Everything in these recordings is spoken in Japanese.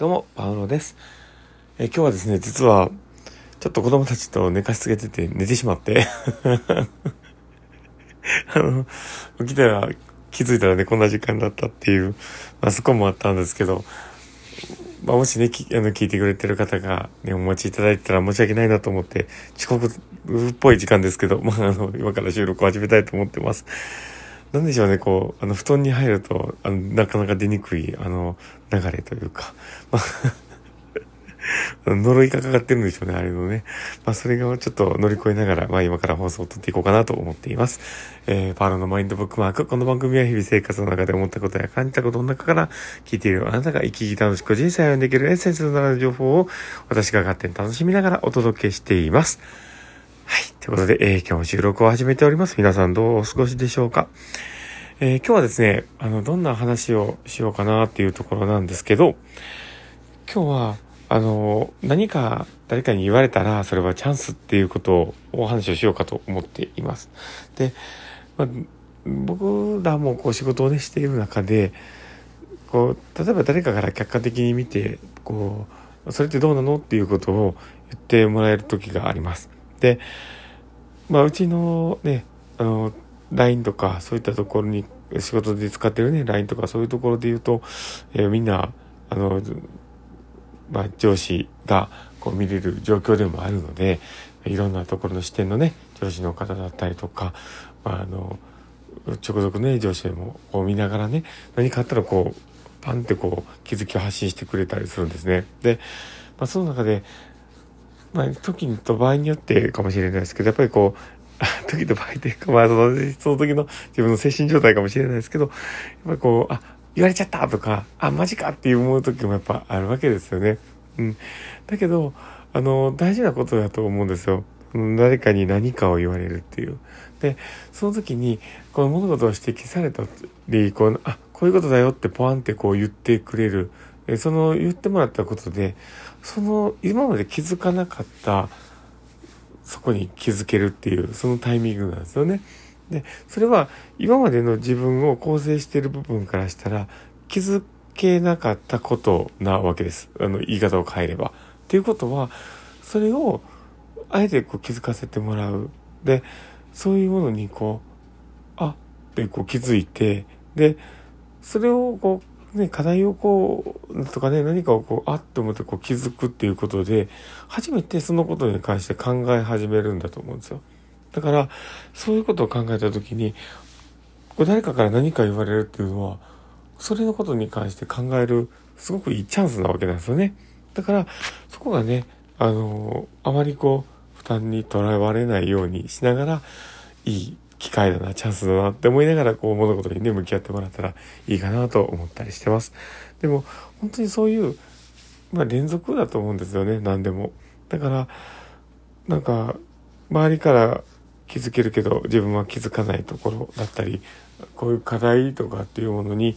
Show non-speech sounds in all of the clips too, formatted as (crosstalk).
どうも、パウロです。え今日はですね、実は、ちょっと子供たちと寝かしつけてて寝てしまって (laughs) あの、起きたら気づいたらね、こんな時間だったっていう、まあそこもあったんですけど、まあもしね、きあの聞いてくれてる方がね、お待ちいただいたら申し訳ないなと思って、遅刻っぽい時間ですけど、まああの、今から収録を始めたいと思ってます。なんでしょうね、こう、あの、布団に入ると、あの、なかなか出にくい、あの、流れというか、まあ (laughs) 呪いがかかってるんでしょうね、あれのね。まあ、それがちょっと乗り越えながら、まあ、今から放送を撮っていこうかなと思っています。えー、パーロのマインドブックマーク。この番組は日々生活の中で思ったことや感じたことの中から聞いているあなたが生き生き楽しく人生を歩んできるエッセンスのなる情報を私が勝手に楽しみながらお届けしています。はい。ということで、えー、今日も収録を始めております。皆さんどうお過ごしでしょうか？えー、今日はですね、あの、どんな話をしようかなっていうところなんですけど、今日は、あの、何か誰かに言われたら、それはチャンスっていうことをお話をしようかと思っています。で、まあ、僕らもこう仕事をね、している中で、こう、例えば誰かから客観的に見て、こう、それってどうなのっていうことを言ってもらえる時があります。で、まあ、うちのね、あの、LINE とかそういったところに仕事で使ってるね、LINE とかそういうところで言うと、えー、みんな、あの、まあ、上司がこう見れる状況でもあるので、いろんなところの視点のね、上司の方だったりとか、まあ、あの、直属ね、上司でもこう見ながらね、何かあったらこう、パンってこう気づきを発信してくれたりするんですね。で、まあ、その中で、まあ、時と場合によってかもしれないですけど、やっぱりこう、(laughs) 時と場合というか、まあその、その時の自分の精神状態かもしれないですけど、やっぱりこう、あ、言われちゃったとか、あ、マジかって思う時もやっぱあるわけですよね。うん。だけど、あの、大事なことだと思うんですよ。誰かに何かを言われるっていう。で、その時に、この物事を指摘されたり、こう、あ、こういうことだよってポワンってこう言ってくれる。その言ってもらったことで、その今まで気づかなかったそこに気づけるっていうそのタイミングなんですよね。で、それは今までの自分を構成している部分からしたら気づけなかったことなわけです。あの言い方を変えれば。っていうことは、それをあえてこう気づかせてもらう。で、そういうものにこう、あってこう気づいて、で、それをこうね、課題をこう、とかね、何かをこう、あっと思ってこう気づくっていうことで、初めてそのことに関して考え始めるんだと思うんですよ。だから、そういうことを考えたときに、誰かから何か言われるっていうのは、それのことに関して考える、すごくいいチャンスなわけなんですよね。だから、そこがね、あの、あまりこう、負担にとらわれないようにしながら、いい機会だな、チャンスだなって思いながら、こう物事にね、向き合ってもらったらいいかなと思ったりしてます。でも、本当にそういう、まあ連続だと思うんですよね、何でも。だから、なんか、周りから気づけるけど、自分は気づかないところだったり、こういう課題とかっていうものに、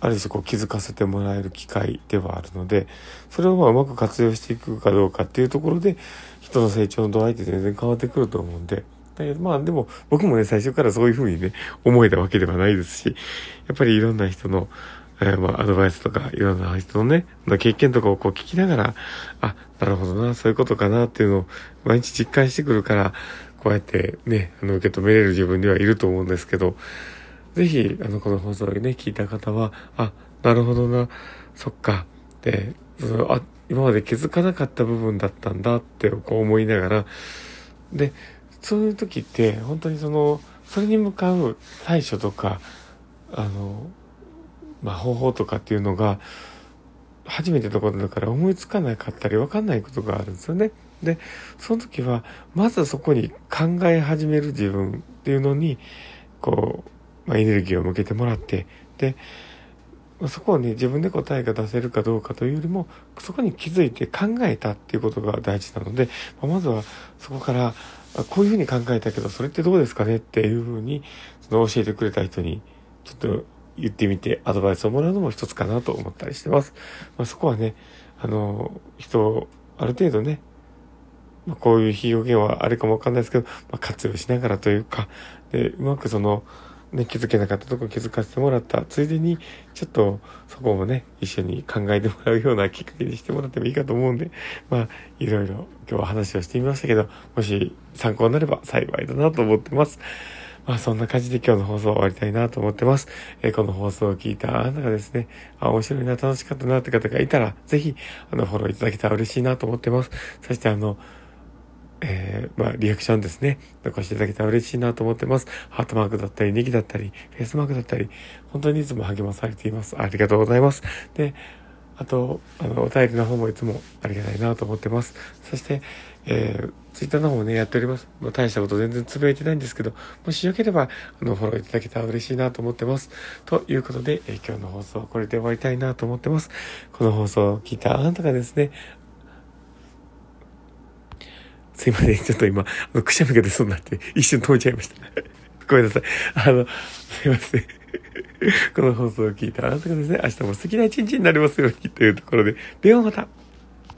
ある種こう気づかせてもらえる機会ではあるので、それをまあうまく活用していくかどうかっていうところで、人の成長の度合いって全然変わってくると思うんで、だけどまあでも僕もね、最初からそういうふうにね、思えたわけではないですし、やっぱりいろんな人の、えー、まあアドバイスとか、いろんな人のね、経験とかをこう聞きながら、あ、なるほどな、そういうことかなっていうのを毎日実感してくるから、こうやってね、あの、受け止めれる自分ではいると思うんですけど、ぜひ、あの、この放送をね、聞いた方は、あ、なるほどな、そっか、で、そのあ、今まで気づかなかった部分だったんだってこう思いながら、で、そういう時って本当にそのそれに向かう対処とかあの、まあ、方法とかっていうのが初めてのことだから思いつかなかったり分かんないことがあるんですよね。でその時はまずそこに考え始める自分っていうのにこう、まあ、エネルギーを向けてもらってでそこをね、自分で答えが出せるかどうかというよりも、そこに気づいて考えたっていうことが大事なので、まずはそこから、こういうふうに考えたけど、それってどうですかねっていうふうに、その教えてくれた人に、ちょっと言ってみて、アドバイスをもらうのも一つかなと思ったりしてます。まあ、そこはね、あの、人、ある程度ね、まあ、こういう表現はあれかもわかんないですけど、まあ、活用しながらというか、で、うまくその、ね、気づけなかったとこ気づかせてもらった。ついでに、ちょっとそこもね、一緒に考えてもらうようなきっかけにしてもらってもいいかと思うんで、まあ、いろいろ今日は話をしてみましたけど、もし参考になれば幸いだなと思ってます。まあそんな感じで今日の放送終わりたいなと思ってます。えー、この放送を聞いたあなたがですね、あ、面白いな、楽しかったなって方がいたら、ぜひ、あの、フォローいただけたら嬉しいなと思ってます。そしてあの、えー、まあ、リアクションですね。残していただけたら嬉しいなと思ってます。ハートマークだったり、ネギだったり、フェイスマークだったり、本当にいつも励まされています。ありがとうございます。で、あと、あの、お便りの方もいつもありがたいなと思ってます。そして、えー、ツイッターの方もね、やっております。まあ、大したこと全然つぶやいてないんですけど、もしよければ、あの、フォローいただけたら嬉しいなと思ってます。ということで、えー、今日の放送はこれで終わりたいなと思ってます。この放送を聞いたあなたがですね、すいません。ちょっと今、あの、くしゃみが出そうになって、一瞬止めちゃいました。(laughs) ごめんなさい。あの、すいません。(laughs) この放送を聞いたあなたがですね、明日も素敵な一日になりますようにというところで、ではまた